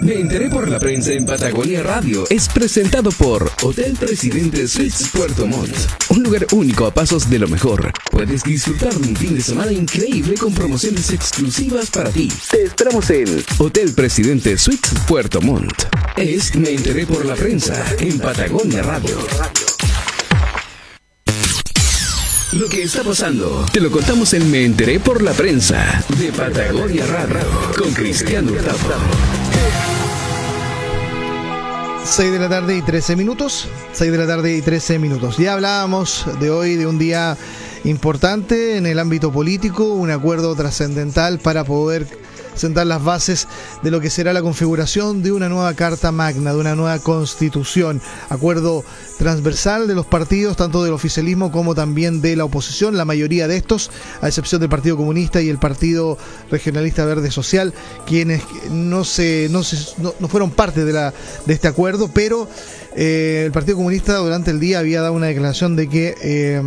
Me enteré por la prensa en Patagonia Radio. Es presentado por Hotel Presidente Suites Puerto Montt. Un lugar único a pasos de lo mejor. Puedes disfrutar de un fin de semana increíble con promociones exclusivas para ti. Te esperamos en Hotel Presidente Suites Puerto Montt. Es Me enteré por la prensa en Patagonia Radio. Lo que está pasando, te lo contamos en Me enteré por la prensa de Patagonia Radio con Cristiano Hurtado. 6 de la tarde y 13 minutos. 6 de la tarde y 13 minutos. Ya hablábamos de hoy de un día importante en el ámbito político, un acuerdo trascendental para poder sentar las bases de lo que será la configuración de una nueva Carta Magna, de una nueva Constitución. Acuerdo transversal de los partidos, tanto del oficialismo como también de la oposición, la mayoría de estos, a excepción del Partido Comunista y el Partido Regionalista Verde Social, quienes no, se, no, no, fueron parte de, la, de este acuerdo, pero eh, el Partido Comunista durante el día había dado una declaración de que eh,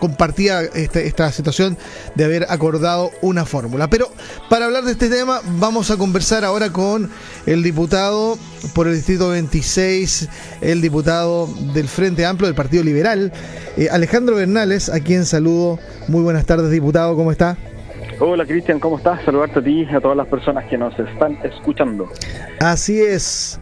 compartía este, esta situación de haber acordado una fórmula. Pero para hablar de este tema vamos a conversar ahora con el diputado por el Distrito 26, el diputado del Frente Amplio del Partido Liberal, eh, Alejandro Bernales, a quien saludo. Muy buenas tardes, diputado, ¿cómo está? Hola Cristian, ¿cómo estás? Saludarte a ti y a todas las personas que nos están escuchando. Así es.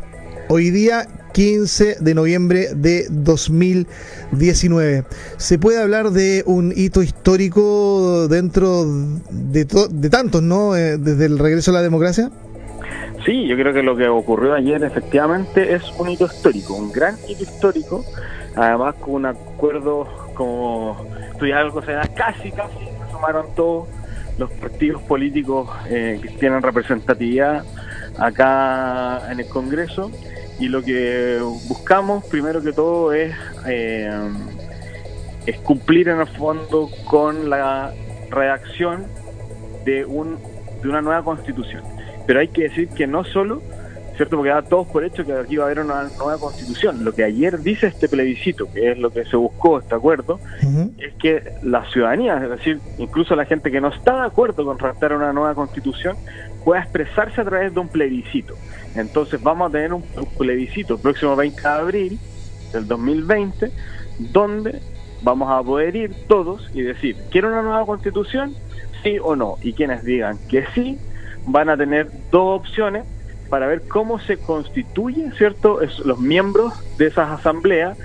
Hoy día 15 de noviembre de 2019. ¿Se puede hablar de un hito histórico dentro de, de tantos, ¿no? Eh, desde el regreso a la democracia. Sí, yo creo que lo que ocurrió ayer efectivamente es un hito histórico, un gran hito histórico, además con un acuerdo como estudiar algo se da casi, casi, sumaron todos los partidos políticos eh, que tienen representatividad acá en el Congreso y lo que buscamos primero que todo es, eh, es cumplir en el fondo con la redacción de, un, de una nueva constitución. Pero hay que decir que no solo, ¿cierto? Porque da todos por hecho que aquí va a haber una nueva constitución. Lo que ayer dice este plebiscito, que es lo que se buscó, este acuerdo, es que la ciudadanía, es decir, incluso la gente que no está de acuerdo con redactar una nueva constitución, pueda expresarse a través de un plebiscito. Entonces vamos a tener un, plebiscito el próximo 20 de abril del 2020, donde vamos a poder ir todos y decir, ¿quiero una nueva constitución? Sí o no. Y quienes digan que sí, van a tener dos opciones para ver cómo se constituyen, ¿cierto?, los miembros de esas asambleas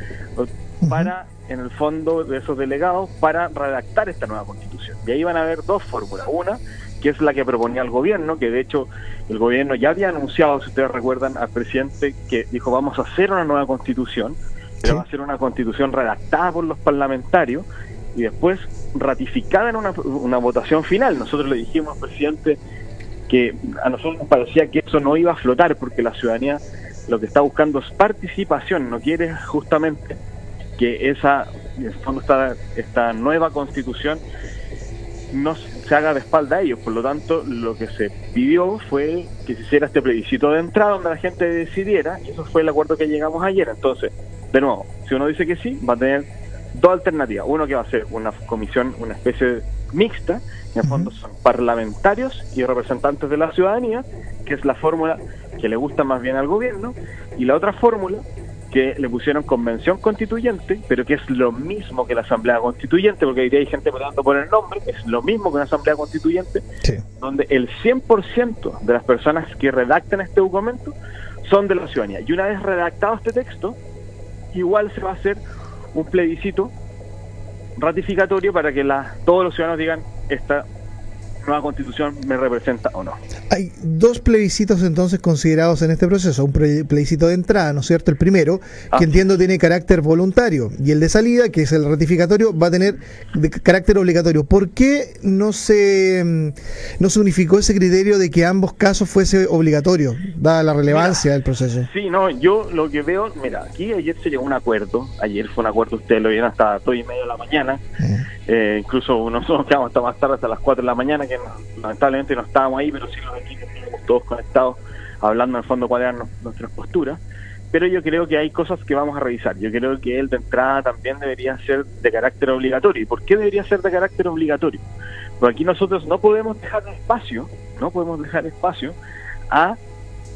para, en el fondo, de esos delegados, para redactar esta nueva constitución. Y ahí van a haber dos fórmulas. Una, que es la que proponía el gobierno, que de hecho el gobierno ya había anunciado, si ustedes recuerdan, al presidente que dijo vamos a hacer una nueva constitución, pero va a ser una constitución redactada por los parlamentarios y después ratificada en una, una votación final. Nosotros le dijimos al presidente que a nosotros nos parecía que eso no iba a flotar porque la ciudadanía lo que está buscando es participación, no quiere justamente que esa, en esta, esta nueva constitución no se haga de espalda a ellos. Por lo tanto, lo que se pidió fue que se hiciera este plebiscito de entrada donde la gente decidiera, y eso fue el acuerdo que llegamos ayer. Entonces, de nuevo, si uno dice que sí, va a tener dos alternativas. Uno que va a ser una comisión, una especie mixta, en el fondo son parlamentarios y representantes de la ciudadanía, que es la fórmula que le gusta más bien al gobierno, y la otra fórmula que le pusieron convención constituyente, pero que es lo mismo que la asamblea constituyente, porque hoy hay gente votando por el nombre, es lo mismo que una asamblea constituyente, donde el 100% de las personas que redactan este documento son de la ciudadanía. Y una vez redactado este texto, igual se va a hacer un plebiscito ratificatorio para que la, todos los ciudadanos digan esta nueva constitución me representa o no. Hay dos plebiscitos entonces considerados en este proceso, un plebiscito de entrada, ¿no es cierto? El primero, que entiendo tiene carácter voluntario, y el de salida, que es el ratificatorio, va a tener carácter obligatorio. ¿Por qué no se, mm, no se unificó ese criterio de que ambos casos fuese obligatorio, dada la relevancia del proceso? Sí, no, yo lo que veo, mira, aquí ayer se llegó a un acuerdo, ayer fue un acuerdo, ustedes lo vieron hasta dos y media de la mañana, eh. Eh, incluso nosotros quedamos hasta más tarde, hasta las 4 de la mañana, que lamentablemente no estábamos ahí, pero sí los equipos todos conectados, hablando en el fondo cuáles eran nuestras posturas. Pero yo creo que hay cosas que vamos a revisar. Yo creo que el de entrada también debería ser de carácter obligatorio. ¿Y por qué debería ser de carácter obligatorio? Porque aquí nosotros no podemos dejar espacio, no podemos dejar espacio a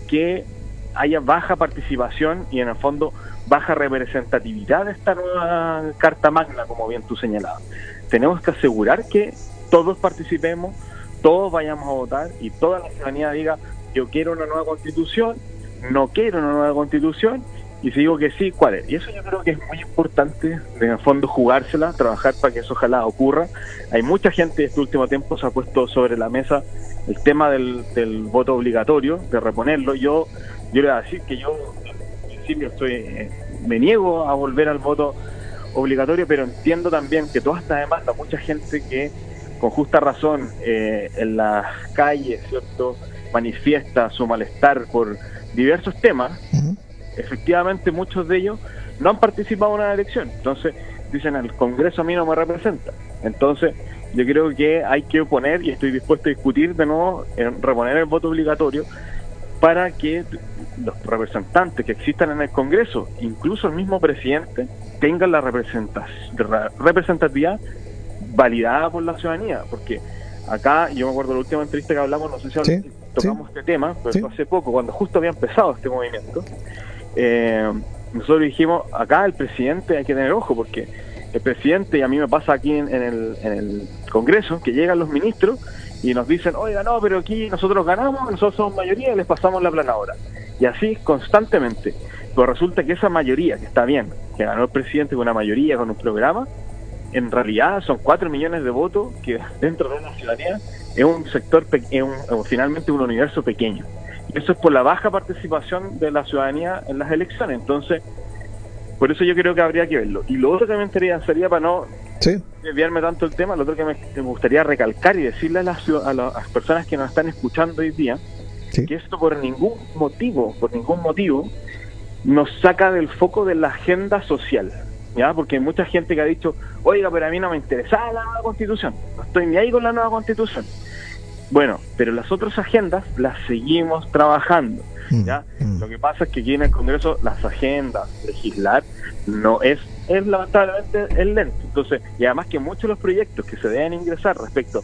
que haya baja participación y en el fondo baja representatividad de esta nueva Carta Magna, como bien tú señalabas. Tenemos que asegurar que todos participemos, todos vayamos a votar y toda la ciudadanía diga, yo quiero una nueva constitución, no quiero una nueva constitución, y si digo que sí, ¿cuál es? Y eso yo creo que es muy importante, en el fondo jugársela, trabajar para que eso ojalá ocurra. Hay mucha gente este último tiempo se ha puesto sobre la mesa el tema del, del voto obligatorio, de reponerlo. Yo, yo le voy a decir que yo, en principio, estoy, eh, me niego a volver al voto obligatorio, pero entiendo también que toda esta demanda, mucha gente que con justa razón eh, en las calles, ¿cierto?, manifiesta su malestar por diversos temas efectivamente muchos de ellos no han participado en una elección. Entonces, dicen, el Congreso a mí no me representa. Entonces, yo creo que hay que oponer y estoy dispuesto a discutir de nuevo en reponer el voto obligatorio para que los representantes que existan en el Congreso, incluso el mismo presidente, tengan la representatividad validada por la ciudadanía. Porque acá, yo me acuerdo de la última entrevista que hablamos, no sé si tocamos este tema, pero hace poco, cuando justo había empezado este movimiento, eh, nosotros dijimos, acá el presidente hay que tener ojo, porque el presidente, y a mí me pasa aquí en, el, en el Congreso, que llegan los ministros y nos dicen, oiga, no, pero aquí nosotros ganamos, nosotros somos mayoría y les pasamos la planadora. Y así constantemente. Pero resulta que esa mayoría, que está bien, que ganó el presidente con una mayoría, con un programa, en realidad son cuatro millones de votos que dentro de una ciudadanía es un sector, es finalmente un universo pequeño. Eso es por la baja participación de la ciudadanía en las elecciones. Entonces, por eso yo creo que habría que verlo. Y lo otro que me interesaría sería para no desviarme tanto el tema, lo otro que me, gustaría recalcar y decirle a las, a las, personas que nos están escuchando hoy día, que esto por ningún motivo, por ningún motivo, nos saca del foco de la agenda social. ¿Ya? Porque hay mucha gente que ha dicho, oiga, pero a mí no me interesa la nueva constitución, no estoy ni ahí con la nueva constitución. Bueno, pero las otras agendas las seguimos trabajando. Mm, ¿ya? Mm. Lo que pasa es que aquí en el Congreso las agendas, legislar, no es, es lamentablemente es lento. Entonces, y además que muchos de los proyectos que se deben ingresar respecto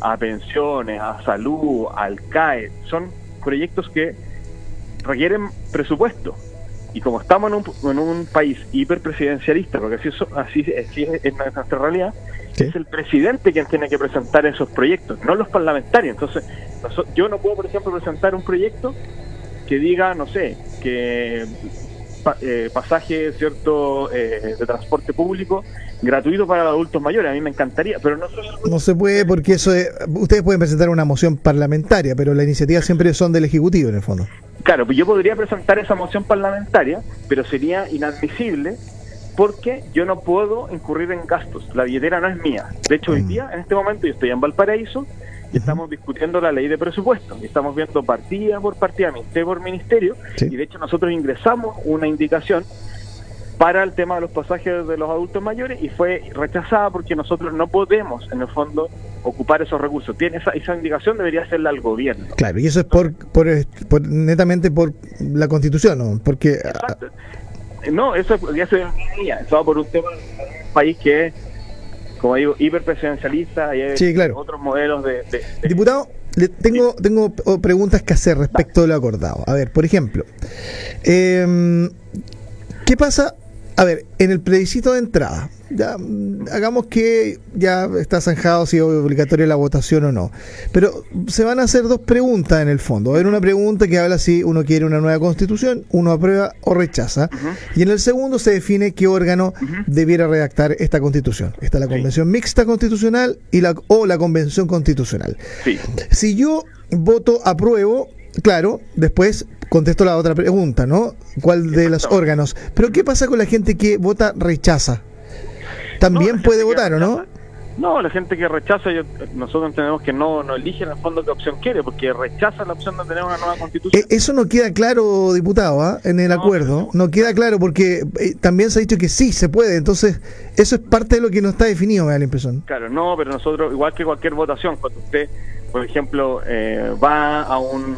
a pensiones, a salud, al CAE, son proyectos que requieren presupuesto. Y como estamos en un, en un país hiperpresidencialista, porque así, así, así es nuestra realidad, es el presidente quien tiene que presentar esos proyectos, no los parlamentarios. Entonces, yo no puedo, por ejemplo, presentar un proyecto que diga, no sé, que eh, pasaje cierto eh, de transporte público gratuito para los adultos mayores. A mí me encantaría, pero no No se puede porque eso es, ustedes pueden presentar una moción parlamentaria, pero las iniciativas siempre son del Ejecutivo en el fondo. Claro, pues yo podría presentar esa moción parlamentaria, pero sería inadmisible porque yo no puedo incurrir en gastos. La billetera no es mía. De hecho, hoy mm. día, en este momento, yo estoy en Valparaíso y estamos discutiendo la ley de presupuesto. Y estamos viendo partida por partida, ministerio por ministerio. Y de hecho, nosotros ingresamos una indicación para el tema de los pasajes de los adultos mayores y fue rechazada porque nosotros no podemos, en el fondo, ocupar esos recursos. Tiene esa, esa indicación debería hacerla al gobierno. Claro, y eso es por, por, netamente por la Constitución, ¿no? Porque Exacto. No, eso ya se eso por un tema un país que es, como digo, hiperpresidencialista y hay otros modelos de, Diputado, le tengo, tengo preguntas que hacer respecto de lo acordado. A ver, por ejemplo, eh, ¿qué pasa a ver, en el plebiscito de entrada, ya, mm, hagamos que ya está zanjado si es obligatoria la votación o no. Pero se van a hacer dos preguntas en el fondo. Va a haber una pregunta que habla si uno quiere una nueva constitución, uno aprueba o rechaza. Y en el segundo se define qué órgano debiera redactar esta constitución. Está la convención mixta constitucional y la, o la convención constitucional. Si yo voto apruebo, claro, después contesto la otra pregunta, ¿no? ¿Cuál de los órganos? Pero ¿qué pasa con la gente que vota rechaza? También puede votar, ¿o no? No, la gente que rechaza, nosotros entendemos que no, no elige en el fondo qué opción quiere, porque rechaza la opción de tener una nueva constitución. E, eso no queda claro, diputado, ¿ah? en el acuerdo. No. queda claro porque eh, también se ha dicho que sí se puede. Entonces, eso es parte de lo que no está definido, me da la impresión. Claro, no, pero nosotros, igual que cualquier votación, cuando usted, por ejemplo, eh, va a un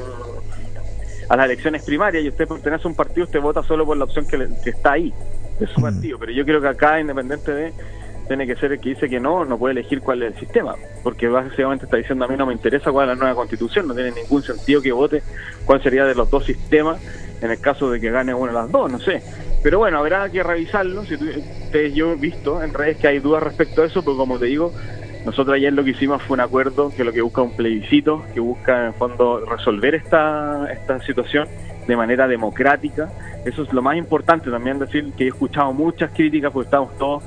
a las elecciones primarias y usted pertenece a un partido, usted vota solo por la opción que, está ahí, de su mm. partido. Pero yo creo que acá, independiente de, tiene que ser el que dice que no, no puede elegir cuál es el sistema, porque básicamente está diciendo a mí no me interesa cuál es la nueva constitución, no tiene ningún sentido que vote cuál sería de los dos sistemas en el caso de que gane una de las dos, no sé. Pero bueno, habrá que revisarlo. Si yo he visto en redes que hay dudas respecto a eso, pero como te digo, nosotros ayer lo que hicimos fue un acuerdo que lo que busca un plebiscito, que busca en fondo resolver esta, esta situación de manera democrática. Eso es lo más importante también decir que he escuchado muchas críticas porque estamos todos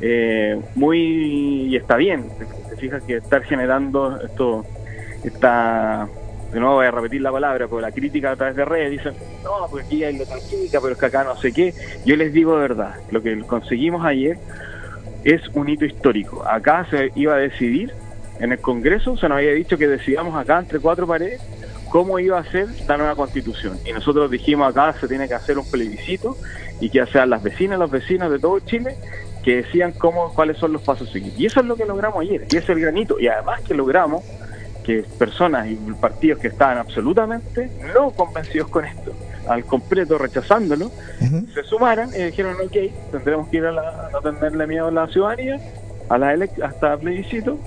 eh, muy y está bien. Te fijas que estar generando esto, esta de nuevo voy a repetir la palabra, porque la crítica a través de redes dicen, no, porque aquí hay otra crítica, pero es que acá no sé qué. Yo les digo de verdad, lo que conseguimos ayer es un hito histórico. Acá se iba a decidir, en el Congreso se nos había dicho que decidamos acá entre cuatro paredes cómo iba a ser la nueva constitución. Y nosotros dijimos acá se tiene que hacer un plebiscito y que sean las vecinas, los vecinos de todo Chile que decían cómo, cuáles son los pasos seguir. Y eso es lo que logramos ayer, y es el granito. Y además que logramos que personas y partidos que estaban absolutamente no convencidos con esto, al completo rechazándolo, se sumaran y dijeron, ok, tendremos que ir a la, no tenerle miedo a la ciudadanía, a la hasta plebiscito,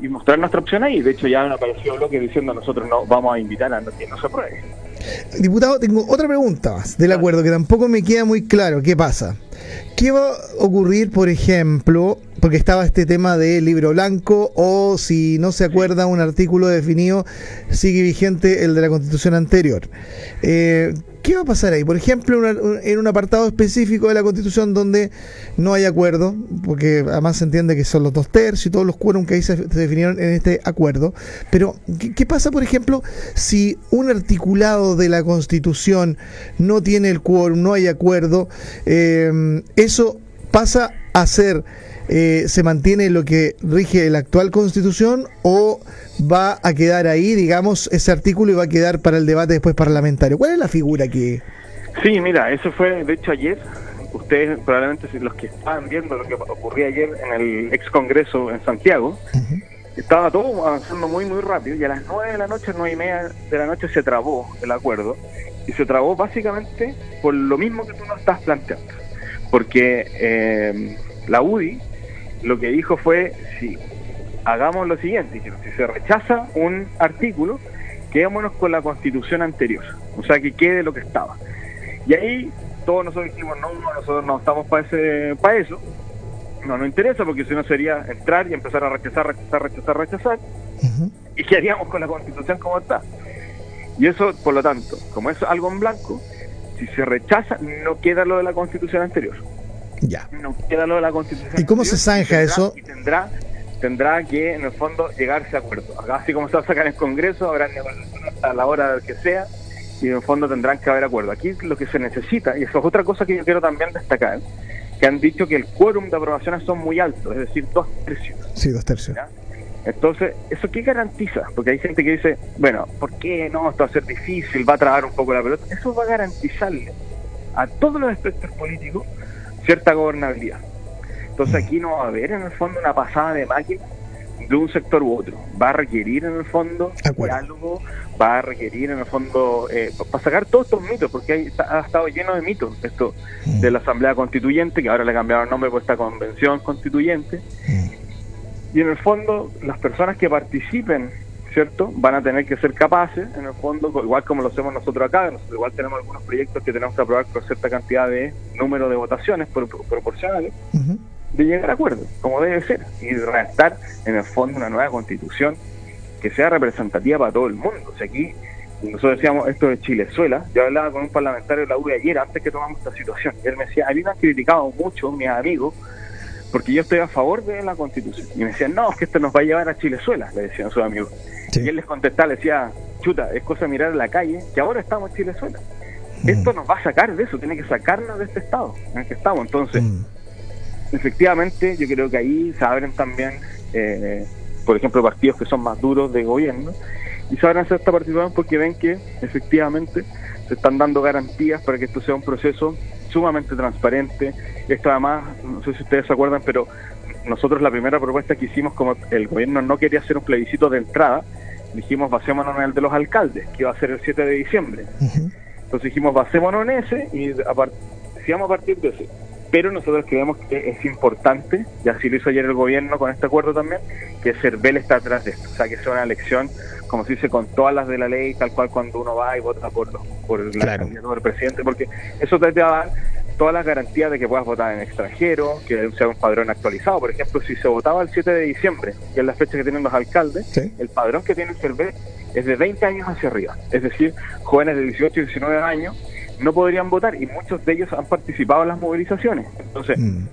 y mostrar nuestra opción ahí. De hecho, ya han aparecido bloques diciendo nosotros no vamos a invitar a que no se apruebe. Diputado, tengo otra pregunta más del acuerdo que tampoco me queda muy claro. ¿Qué pasa? ¿Qué va a ocurrir, por ejemplo, porque estaba este tema del libro blanco o si no se acuerda un artículo definido, sigue vigente el de la constitución anterior? Eh, ¿Qué va a pasar ahí? Por ejemplo, en un apartado específico de la Constitución donde no hay acuerdo, porque además se entiende que son los dos tercios y todos los quórum que ahí se, definieron en este acuerdo. Pero, ¿qué, pasa, por ejemplo, si un articulado de la Constitución no tiene el quórum, no hay acuerdo? Eh, eso pasa a ser eh, se mantiene lo que rige la actual constitución o va a quedar ahí, digamos, ese artículo y va a quedar para el debate después parlamentario? ¿Cuál es la figura que...? Sí, mira, eso fue, de hecho, ayer, ustedes probablemente los que estaban viendo lo que ocurría ayer en el ex Congreso en Santiago, estaba todo avanzando muy, muy rápido y a las nueve de la noche, nueve y media de la noche se trabó el acuerdo y se trabó básicamente por lo mismo que tú nos estás planteando. Porque eh, la UDI lo que dijo fue, si hagamos lo siguiente, si se rechaza un artículo, quedémonos con la constitución anterior, o sea, que quede lo que estaba. Y ahí todos nosotros dijimos, no, nosotros no estamos para ese para eso, no nos interesa porque si no sería entrar y empezar a rechazar, rechazar, rechazar, rechazar, y qué haríamos con la constitución como está. Y eso, por lo tanto, como es algo en blanco, si se rechaza, no queda lo de la constitución anterior. Ya. No queda lo de la constitución. ¿Y cómo se zanja eso? Y tendrá, tendrá que, en el fondo, llegarse a acuerdo. Acá, así como se va a sacar en el Congreso, habrá a la hora que sea, y en el fondo tendrán que haber acuerdo. Aquí lo que se necesita, y eso es otra cosa que yo quiero también destacar, que han dicho que el quórum de aprobaciones son muy altos, es decir, dos tercios. Sí, dos tercios. Entonces, ¿eso qué garantiza? Porque hay gente que dice, bueno, ¿por qué no? Esto va a ser difícil, va a trabar un poco la pelota. Eso va a garantizarle a todos los espectros políticos cierta gobernabilidad. Entonces aquí no va a haber en el fondo una pasada de máquina de un sector u otro. Va a requerir en el fondo diálogo, va a requerir en el fondo, eh, para sacar todos estos mitos, porque ha estado lleno de mitos esto mm. de la Asamblea Constituyente, que ahora le cambiaron el nombre por esta Convención Constituyente. Mm. Y en el fondo, las personas que participen ¿cierto? Van a tener que ser capaces, en el fondo, igual como lo hacemos nosotros acá, nosotros igual tenemos algunos proyectos que tenemos que aprobar con cierta cantidad de número de votaciones proporcionales, de llegar a acuerdos, como debe ser, y redactar, en el fondo, una nueva constitución que sea representativa para todo el mundo. O sea, aquí nosotros decíamos esto de Chilezuela, yo hablaba con un parlamentario de la UE ayer, antes que tomamos esta situación, y él me decía, a mí me han criticado mucho mis amigos, porque yo estoy a favor de la constitución. Y me decían, no, es que esto nos va a llevar a Chilezuela, le decían sus amigos. Y él les contestaba, le decía, chuta, es cosa de mirar a la calle, que ahora estamos en Chilezuela. Mm. Esto nos va a sacar de eso, tiene que sacarnos de este estado en el que estamos. Entonces, mm. efectivamente, yo creo que ahí se abren también, eh, por ejemplo, partidos que son más duros de gobierno, y se abren hacer esta participación porque ven que efectivamente se están dando garantías para que esto sea un proceso sumamente transparente. Esto además, no sé si ustedes se acuerdan, pero nosotros la primera propuesta que hicimos, como el gobierno no quería hacer un plebiscito de entrada, dijimos basémonos en el de los alcaldes, que iba a ser el 7 de diciembre. Entonces dijimos basémonos en ese y a, a partir de ese. Pero nosotros creemos que es importante, y así lo hizo ayer el gobierno con este acuerdo también, que CERVEL está atrás de esto, o sea, que sea una elección, como se dice, con todas las de la ley, tal cual cuando uno va y vota por, por la Claro. candidatura del presidente, porque eso te va a dar todas las garantías de que puedas votar en extranjero, que sea un padrón actualizado. Por ejemplo, si se votaba el 7 de diciembre, que es la fecha que tienen los alcaldes, Sí. el padrón que tiene el CERVEL es de 20 años hacia arriba. Es decir, jóvenes de 18 y 19 años no podrían votar y muchos de ellos han participado en las movilizaciones. Entonces, Mm.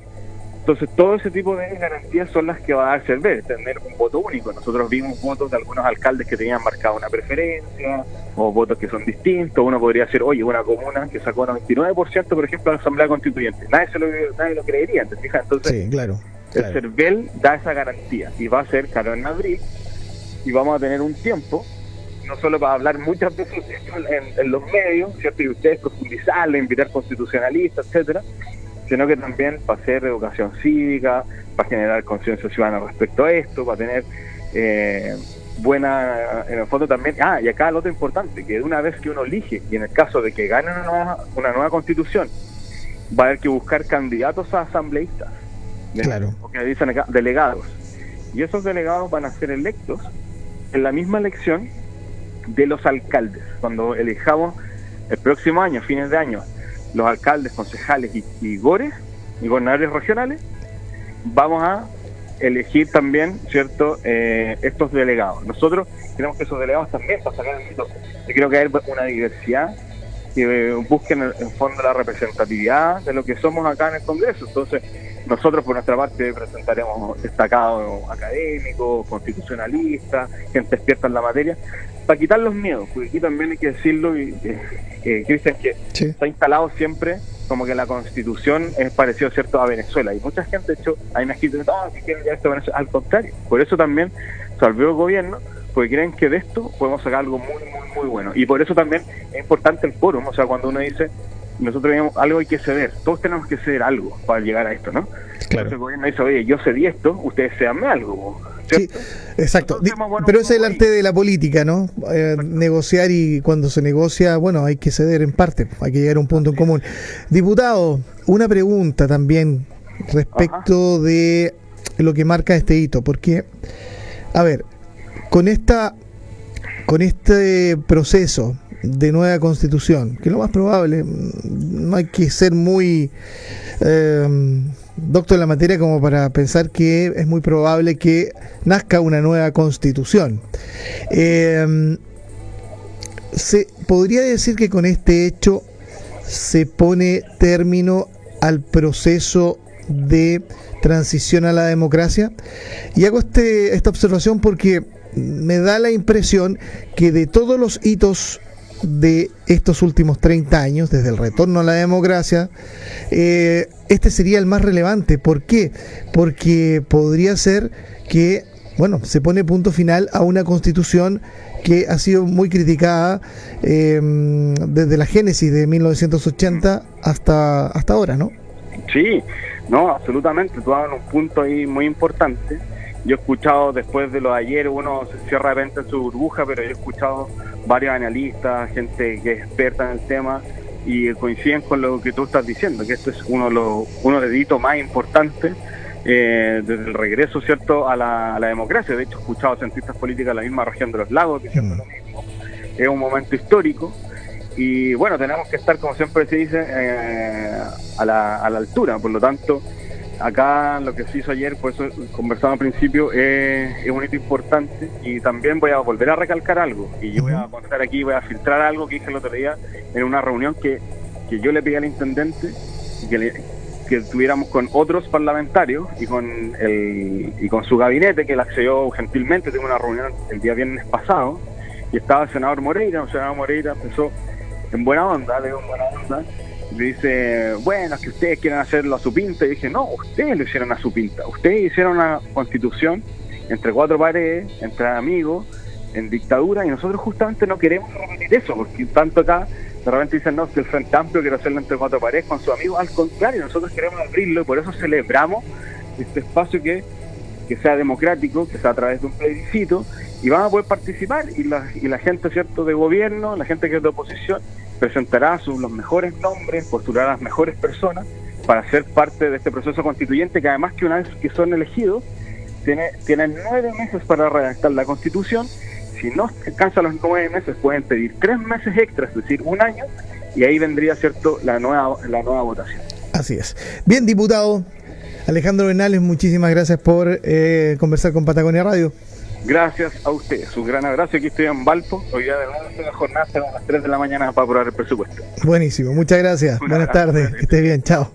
entonces todo ese tipo de garantías son las que va a dar CERVEL, tener un voto único. Nosotros vimos votos de algunos alcaldes que tenían marcada una preferencia o votos que son distintos. Uno podría ser, oye, una comuna que sacó 99%, por ejemplo, en la Asamblea Constituyente. Nadie, se lo, nadie lo creería, ¿te fijas? Entonces, Sí, claro. el. CERVEL da esa garantía y va a ser caro en abril y vamos a tener un tiempo, no solo para hablar muchas veces en, en los medios, ¿cierto? Y ustedes profundizarle, invitar constitucionalistas, etcétera, sino que también para hacer educación cívica, para generar conciencia ciudadana respecto a esto, para tener eh, buena, en el fondo también, ah, y acá lo otro importante, que una vez que uno elige, y en el caso de que gane una nueva, una nueva constitución, va a haber que buscar candidatos a asambleístas. Claro. O que dicen acá, delegados. Y esos delegados van a ser electos en la misma elección de los alcaldes. Cuando elijamos el próximo año, fines de año, los alcaldes, concejales y, y gores y gobernadores regionales, vamos a elegir también, ¿cierto?, eh, estos delegados. Nosotros queremos que esos delegados también, sacar el yo creo que hay una diversidad que busquen en el fondo la representatividad de lo que somos acá en el Congreso. Entonces, nosotros por nuestra parte presentaremos destacados académicos, constitucionalistas, gente experta en la materia, para quitar los miedos, porque aquí también hay que decirlo, y, eh, eh, Cristian, que Sí. está instalado siempre como que la constitución es parecido cierto a Venezuela. Y mucha gente de hecho hay una escrito no, que quieren esto a Venezuela al contrario. Por eso también salvó el gobierno porque creen que de esto podemos sacar algo muy muy muy bueno. Y por eso también es importante el quórum o sea cuando uno dice nosotros tenemos algo hay que ceder todos tenemos que ceder algo para llegar a esto ¿no? Claro. Entonces el gobierno dice oye yo cedí esto ustedes cedanme algo Sí, ¿cierto? exacto. Entonces, bueno, Pero ese es el arte de la política, ¿no? Eh, negociar y cuando se negocia, bueno, hay que ceder en parte, hay que llegar a un punto en común. Diputado, una pregunta también respecto de lo que marca este hito, porque, a ver, con esta, con este proceso de nueva constitución, que lo más probable, mm, no hay que ser muy eh, doctor en la materia como para pensar que es muy probable que nazca una nueva constitución. Eh, se podría decir que con este hecho se pone término al proceso de transición a la democracia. Y hago este, esta observación porque me da la impresión que de todos los hitos de estos últimos 30 años, desde el retorno a la democracia, eh, este sería el más relevante. ¿Por qué? Porque podría ser que, bueno, se pone punto final a una constitución que ha sido muy criticada eh, desde la génesis de 1980 hasta, hasta ahora, ¿no? Sí, no, absolutamente. Tú hablas un punto ahí muy importante. Yo he escuchado después de lo de ayer, uno se cierra de repente en su burbuja, pero yo he escuchado varios analistas, gente que es experta en el tema y coinciden con lo que tú estás diciendo, que esto es uno de los uno de hitos más importantes eh, desde el regreso, ¿cierto?, a la, a la democracia. De hecho, he escuchado cientistas políticos de la misma región de los lagos diciendo lo mismo. Es un momento histórico y bueno, tenemos que estar, como siempre se dice, eh, a, la, a la altura. Por lo tanto, acá lo que se hizo ayer, por eso conversamos al principio, es, es un hito importante y también voy a volver a recalcar algo. Y yo voy a contar aquí, voy a filtrar algo que dije el otro día en una reunión que, que yo le pedí al intendente que, le, que estuviéramos con otros parlamentarios y con, el, y con su gabinete, que él accedió gentilmente. Tuve una reunión el día viernes pasado y estaba el senador Moreira. El senador Moreira empezó en buena onda, le digo en buena onda, le dice, bueno, es que ustedes quieren hacerlo a su pinta. Y dije, no, ustedes lo hicieron a su pinta. Ustedes hicieron una constitución entre cuatro paredes, entre amigos, en dictadura, y nosotros justamente no queremos repetir eso, porque tanto acá de repente dicen, no, que el Frente Amplio quiere hacerlo entre cuatro paredes con sus amigos. Al contrario, nosotros queremos abrirlo y por eso celebramos este espacio que, que sea democrático, que sea a través de un plebiscito, y van a poder participar y la, y la gente cierto de gobierno, la gente que es de oposición, presentará sus, los mejores nombres, postulará a las mejores personas para ser parte de este proceso constituyente que además que una vez que son elegidos tiene, tienen nueve meses para redactar la constitución. Si no alcanzan los nueve meses pueden pedir tres meses extras, es decir, un año, y ahí vendría cierto la nueva, la nueva votación. Así es. Bien, diputado Alejandro Bernales, muchísimas gracias por eh, conversar con Patagonia Radio. Gracias a ustedes. Un gran abrazo. Aquí estoy en Valpo. Hoy día de la jornada a las 3 de la mañana para aprobar el presupuesto. Buenísimo. Muchas gracias. Buenas tardes. Que estés bien. Chao.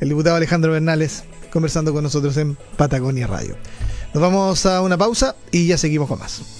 El diputado Alejandro Bernales conversando con nosotros en Patagonia Radio. Nos vamos a una pausa y ya seguimos con más.